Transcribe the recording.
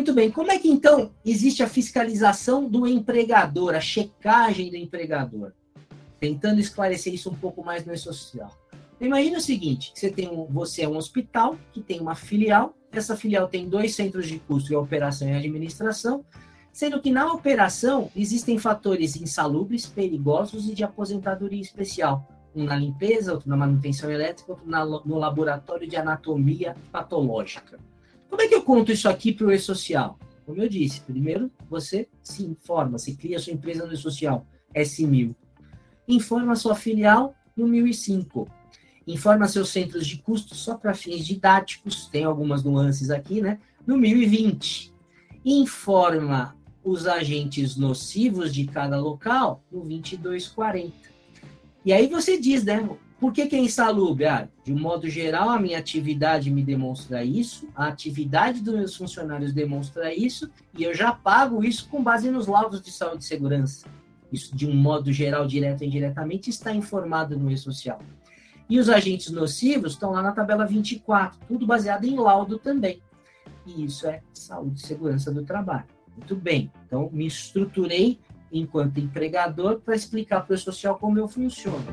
Muito bem. Como é que então existe a fiscalização do empregador, a checagem do empregador? Tentando esclarecer isso um pouco mais no social. Imagina o seguinte: você tem um, você é um hospital que tem uma filial. Essa filial tem dois centros de custo, operação e administração, sendo que na operação existem fatores insalubres, perigosos e de aposentadoria especial. Um na limpeza, outro na manutenção elétrica, outro na, no laboratório de anatomia patológica. Como é que eu conto isso aqui para o e-social? Como eu disse, primeiro você se informa, você cria a sua empresa no e-social, S1000. Informa a sua filial no 1005. Informa seus centros de custo só para fins didáticos, tem algumas nuances aqui, né? No 1020. Informa os agentes nocivos de cada local no 2240. E aí você diz, né? Por que, que é insalubre? Ah, de um modo geral, a minha atividade me demonstra isso, a atividade dos meus funcionários demonstra isso, e eu já pago isso com base nos laudos de saúde e segurança. Isso, de um modo geral, direto ou indiretamente, está informado no e-social. E os agentes nocivos estão lá na tabela 24, tudo baseado em laudo também. E isso é saúde e segurança do trabalho. Muito bem. Então, me estruturei enquanto empregador para explicar para o social como eu funciono.